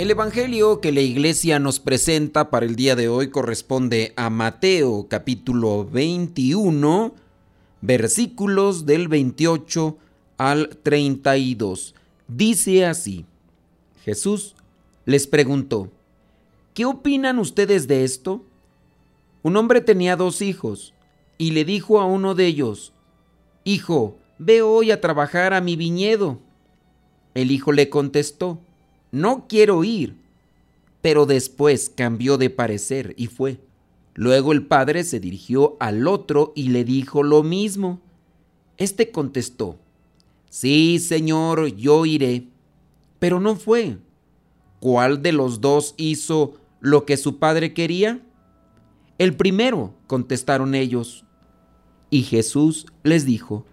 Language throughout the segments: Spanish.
El Evangelio que la iglesia nos presenta para el día de hoy corresponde a Mateo capítulo 21, versículos del 28 al 32. Dice así, Jesús les preguntó, ¿qué opinan ustedes de esto? Un hombre tenía dos hijos y le dijo a uno de ellos, Hijo, ve hoy a trabajar a mi viñedo. El hijo le contestó, no quiero ir. Pero después cambió de parecer y fue. Luego el padre se dirigió al otro y le dijo lo mismo. Este contestó, Sí, señor, yo iré. Pero no fue. ¿Cuál de los dos hizo lo que su padre quería? El primero, contestaron ellos. Y Jesús les dijo,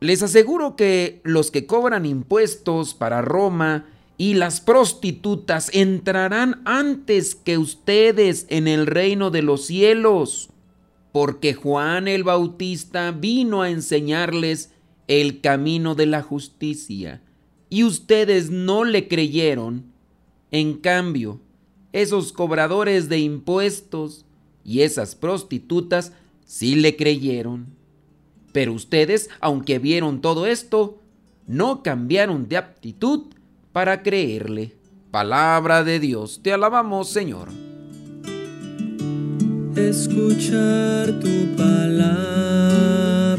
Les aseguro que los que cobran impuestos para Roma y las prostitutas entrarán antes que ustedes en el reino de los cielos, porque Juan el Bautista vino a enseñarles el camino de la justicia, y ustedes no le creyeron. En cambio, esos cobradores de impuestos y esas prostitutas sí le creyeron. Pero ustedes, aunque vieron todo esto, no cambiaron de aptitud para creerle. Palabra de Dios, te alabamos Señor. Escuchar tu palabra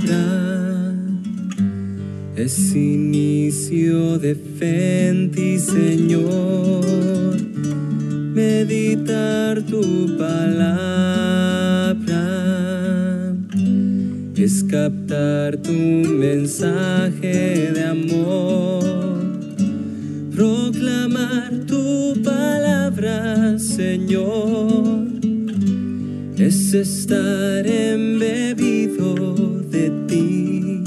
es inicio de fe Señor. Meditar tu palabra es captar tu mensaje de amor proclamar tu palabra, Señor, es estar embebido de ti.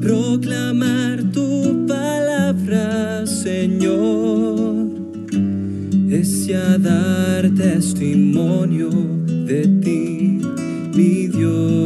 Proclamar tu palabra, Señor, es ya dar testimonio de ti, mi Dios.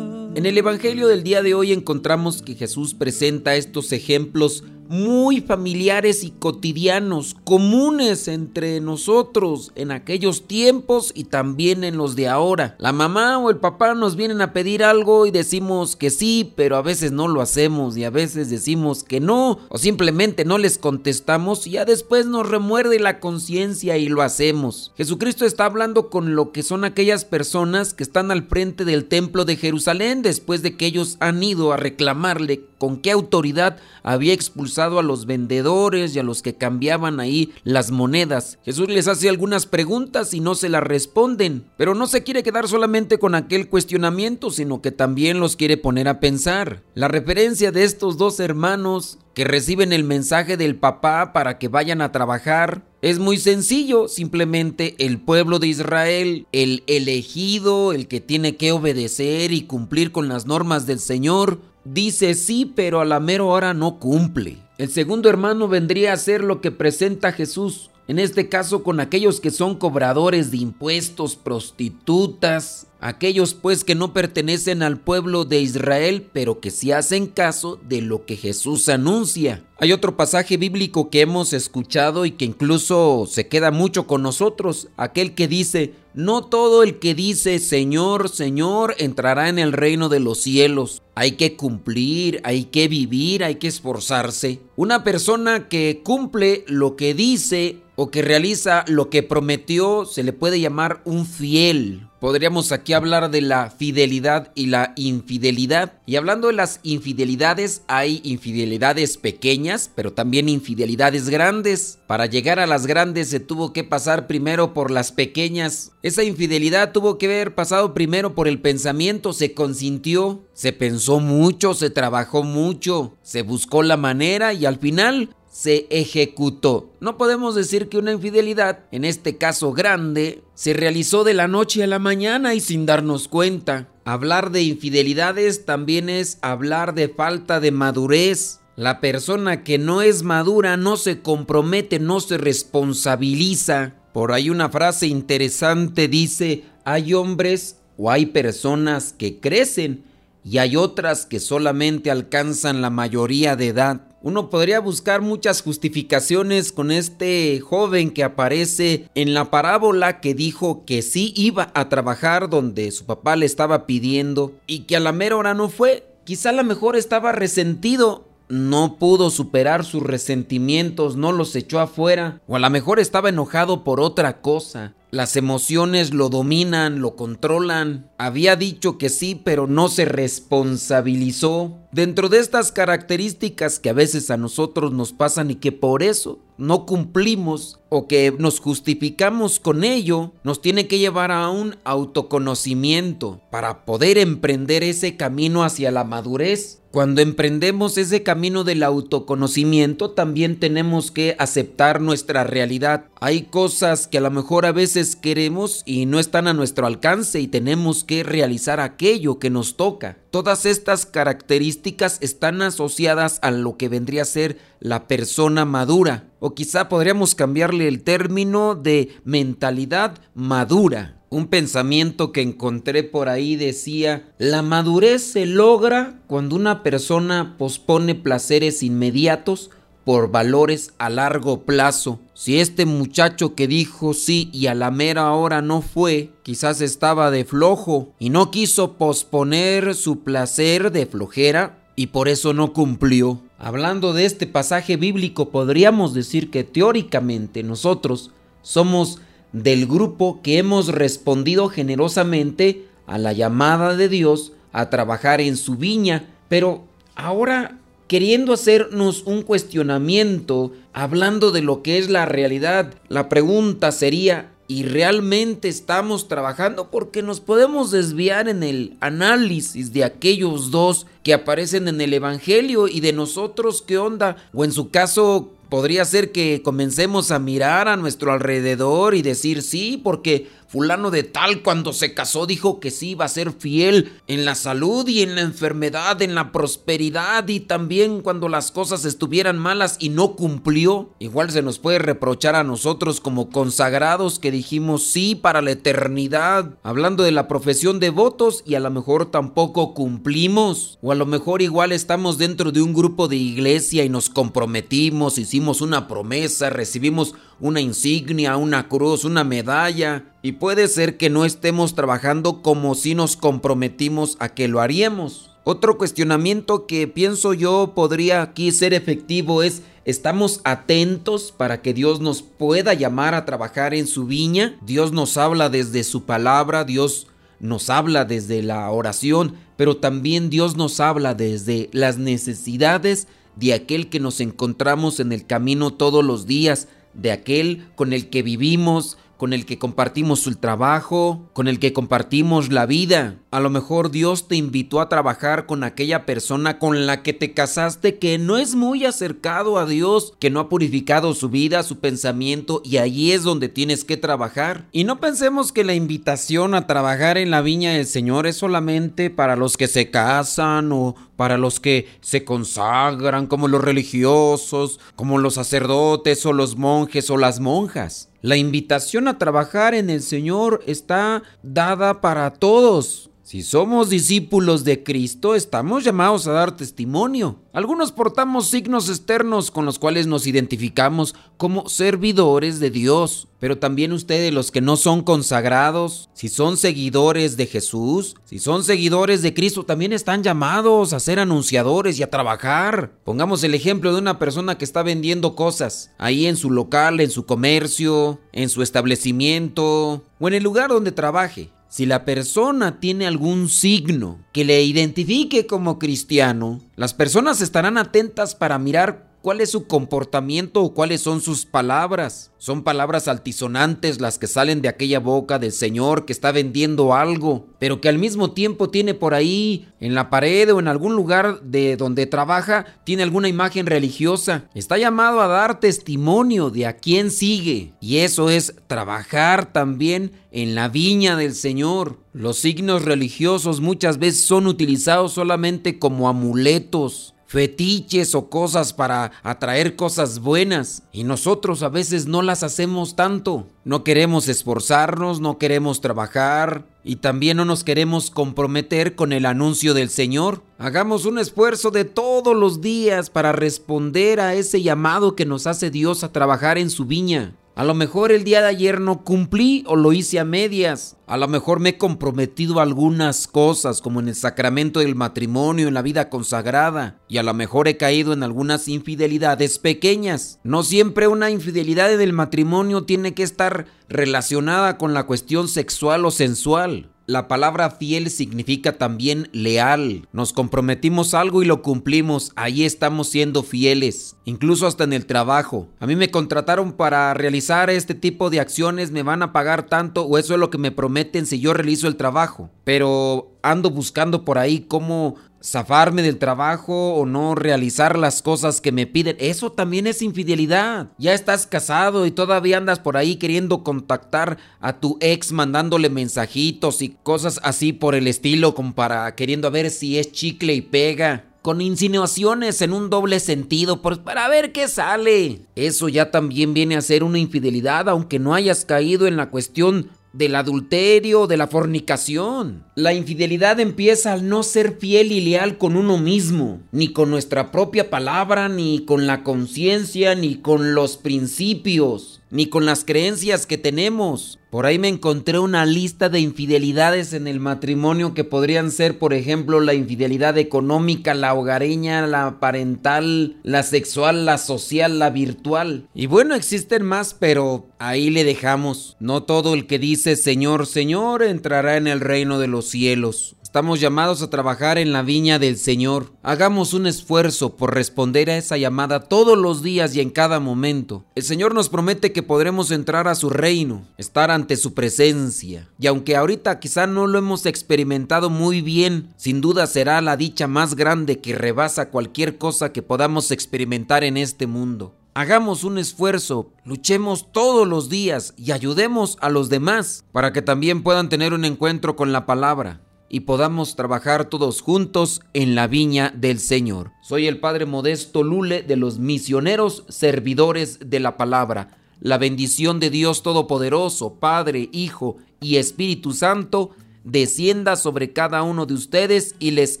En el Evangelio del día de hoy encontramos que Jesús presenta estos ejemplos muy familiares y cotidianos, comunes entre nosotros en aquellos tiempos y también en los de ahora. La mamá o el papá nos vienen a pedir algo y decimos que sí, pero a veces no lo hacemos y a veces decimos que no o simplemente no les contestamos y ya después nos remuerde la conciencia y lo hacemos. Jesucristo está hablando con lo que son aquellas personas que están al frente del templo de Jerusalén después de que ellos han ido a reclamarle con qué autoridad había expulsado a los vendedores y a los que cambiaban ahí las monedas. Jesús les hace algunas preguntas y no se las responden, pero no se quiere quedar solamente con aquel cuestionamiento, sino que también los quiere poner a pensar. La referencia de estos dos hermanos que reciben el mensaje del papá para que vayan a trabajar. Es muy sencillo, simplemente el pueblo de Israel, el elegido, el que tiene que obedecer y cumplir con las normas del Señor, dice sí, pero a la mera hora no cumple. El segundo hermano vendría a ser lo que presenta Jesús, en este caso con aquellos que son cobradores de impuestos, prostitutas, aquellos pues que no pertenecen al pueblo de Israel, pero que sí hacen caso de lo que Jesús anuncia. Hay otro pasaje bíblico que hemos escuchado y que incluso se queda mucho con nosotros, aquel que dice, no todo el que dice Señor, Señor entrará en el reino de los cielos. Hay que cumplir, hay que vivir, hay que esforzarse. Una persona que cumple lo que dice o que realiza lo que prometió se le puede llamar un fiel. Podríamos aquí hablar de la fidelidad y la infidelidad. Y hablando de las infidelidades, hay infidelidades pequeñas, pero también infidelidades grandes. Para llegar a las grandes se tuvo que pasar primero por las pequeñas. Esa infidelidad tuvo que haber pasado primero por el pensamiento, se consintió, se pensó mucho, se trabajó mucho, se buscó la manera y al final se ejecutó. No podemos decir que una infidelidad, en este caso grande, se realizó de la noche a la mañana y sin darnos cuenta. Hablar de infidelidades también es hablar de falta de madurez. La persona que no es madura no se compromete, no se responsabiliza. Por ahí una frase interesante dice, hay hombres o hay personas que crecen y hay otras que solamente alcanzan la mayoría de edad. Uno podría buscar muchas justificaciones con este joven que aparece en la parábola que dijo que sí iba a trabajar donde su papá le estaba pidiendo y que a la mera hora no fue. Quizá a lo mejor estaba resentido no pudo superar sus resentimientos, no los echó afuera, o a lo mejor estaba enojado por otra cosa. Las emociones lo dominan, lo controlan. Había dicho que sí, pero no se responsabilizó. Dentro de estas características que a veces a nosotros nos pasan y que por eso no cumplimos o que nos justificamos con ello, nos tiene que llevar a un autoconocimiento para poder emprender ese camino hacia la madurez. Cuando emprendemos ese camino del autoconocimiento, también tenemos que aceptar nuestra realidad. Hay cosas que a lo mejor a veces queremos y no están a nuestro alcance y tenemos que realizar aquello que nos toca. Todas estas características están asociadas a lo que vendría a ser la persona madura. O quizá podríamos cambiarle el término de mentalidad madura. Un pensamiento que encontré por ahí decía, la madurez se logra cuando una persona pospone placeres inmediatos por valores a largo plazo. Si este muchacho que dijo sí y a la mera hora no fue, quizás estaba de flojo y no quiso posponer su placer de flojera y por eso no cumplió. Hablando de este pasaje bíblico, podríamos decir que teóricamente nosotros somos del grupo que hemos respondido generosamente a la llamada de Dios a trabajar en su viña, pero ahora queriendo hacernos un cuestionamiento, hablando de lo que es la realidad, la pregunta sería, ¿y realmente estamos trabajando? Porque nos podemos desviar en el análisis de aquellos dos que aparecen en el Evangelio y de nosotros, ¿qué onda? O en su caso, podría ser que comencemos a mirar a nuestro alrededor y decir sí, porque fulano de tal cuando se casó dijo que sí iba a ser fiel en la salud y en la enfermedad, en la prosperidad y también cuando las cosas estuvieran malas y no cumplió. Igual se nos puede reprochar a nosotros como consagrados que dijimos sí para la eternidad, hablando de la profesión de votos y a lo mejor tampoco cumplimos. O a lo mejor igual estamos dentro de un grupo de iglesia y nos comprometimos, hicimos una promesa, recibimos una insignia, una cruz, una medalla. Y puede ser que no estemos trabajando como si nos comprometimos a que lo haríamos. Otro cuestionamiento que pienso yo podría aquí ser efectivo es, ¿estamos atentos para que Dios nos pueda llamar a trabajar en su viña? Dios nos habla desde su palabra, Dios nos habla desde la oración, pero también Dios nos habla desde las necesidades de aquel que nos encontramos en el camino todos los días, de aquel con el que vivimos, con el que compartimos el trabajo, con el que compartimos la vida. A lo mejor Dios te invitó a trabajar con aquella persona con la que te casaste que no es muy acercado a Dios, que no ha purificado su vida, su pensamiento y allí es donde tienes que trabajar. Y no pensemos que la invitación a trabajar en la viña del Señor es solamente para los que se casan o para los que se consagran como los religiosos, como los sacerdotes o los monjes o las monjas. La invitación a trabajar en el Señor está dada para todos. Si somos discípulos de Cristo, estamos llamados a dar testimonio. Algunos portamos signos externos con los cuales nos identificamos como servidores de Dios. Pero también ustedes, los que no son consagrados, si son seguidores de Jesús, si son seguidores de Cristo, también están llamados a ser anunciadores y a trabajar. Pongamos el ejemplo de una persona que está vendiendo cosas ahí en su local, en su comercio, en su establecimiento o en el lugar donde trabaje. Si la persona tiene algún signo que le identifique como cristiano, las personas estarán atentas para mirar cuál es su comportamiento o cuáles son sus palabras. Son palabras altisonantes las que salen de aquella boca del Señor que está vendiendo algo, pero que al mismo tiempo tiene por ahí, en la pared o en algún lugar de donde trabaja, tiene alguna imagen religiosa. Está llamado a dar testimonio de a quién sigue. Y eso es trabajar también en la viña del Señor. Los signos religiosos muchas veces son utilizados solamente como amuletos fetiches o cosas para atraer cosas buenas y nosotros a veces no las hacemos tanto. No queremos esforzarnos, no queremos trabajar y también no nos queremos comprometer con el anuncio del Señor. Hagamos un esfuerzo de todos los días para responder a ese llamado que nos hace Dios a trabajar en su viña. A lo mejor el día de ayer no cumplí o lo hice a medias. A lo mejor me he comprometido algunas cosas, como en el sacramento del matrimonio, en la vida consagrada. Y a lo mejor he caído en algunas infidelidades pequeñas. No siempre una infidelidad en el matrimonio tiene que estar relacionada con la cuestión sexual o sensual. La palabra fiel significa también leal. Nos comprometimos algo y lo cumplimos. Ahí estamos siendo fieles. Incluso hasta en el trabajo. A mí me contrataron para realizar este tipo de acciones. Me van a pagar tanto o eso es lo que me prometen si yo realizo el trabajo. Pero ando buscando por ahí cómo zafarme del trabajo o no realizar las cosas que me piden, eso también es infidelidad. Ya estás casado y todavía andas por ahí queriendo contactar a tu ex mandándole mensajitos y cosas así por el estilo como para queriendo ver si es chicle y pega. Con insinuaciones en un doble sentido, pues para ver qué sale. Eso ya también viene a ser una infidelidad, aunque no hayas caído en la cuestión del adulterio, de la fornicación. La infidelidad empieza al no ser fiel y leal con uno mismo, ni con nuestra propia palabra, ni con la conciencia, ni con los principios ni con las creencias que tenemos. Por ahí me encontré una lista de infidelidades en el matrimonio que podrían ser, por ejemplo, la infidelidad económica, la hogareña, la parental, la sexual, la social, la virtual. Y bueno, existen más, pero ahí le dejamos. No todo el que dice Señor, Señor entrará en el reino de los cielos. Estamos llamados a trabajar en la viña del Señor. Hagamos un esfuerzo por responder a esa llamada todos los días y en cada momento. El Señor nos promete que podremos entrar a su reino, estar ante su presencia. Y aunque ahorita quizá no lo hemos experimentado muy bien, sin duda será la dicha más grande que rebasa cualquier cosa que podamos experimentar en este mundo. Hagamos un esfuerzo, luchemos todos los días y ayudemos a los demás para que también puedan tener un encuentro con la palabra y podamos trabajar todos juntos en la viña del Señor. Soy el Padre Modesto Lule de los misioneros servidores de la palabra. La bendición de Dios Todopoderoso, Padre, Hijo y Espíritu Santo, descienda sobre cada uno de ustedes y les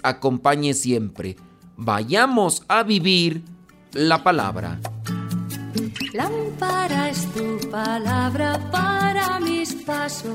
acompañe siempre. Vayamos a vivir la palabra. Lámpara es tu palabra para mis pasos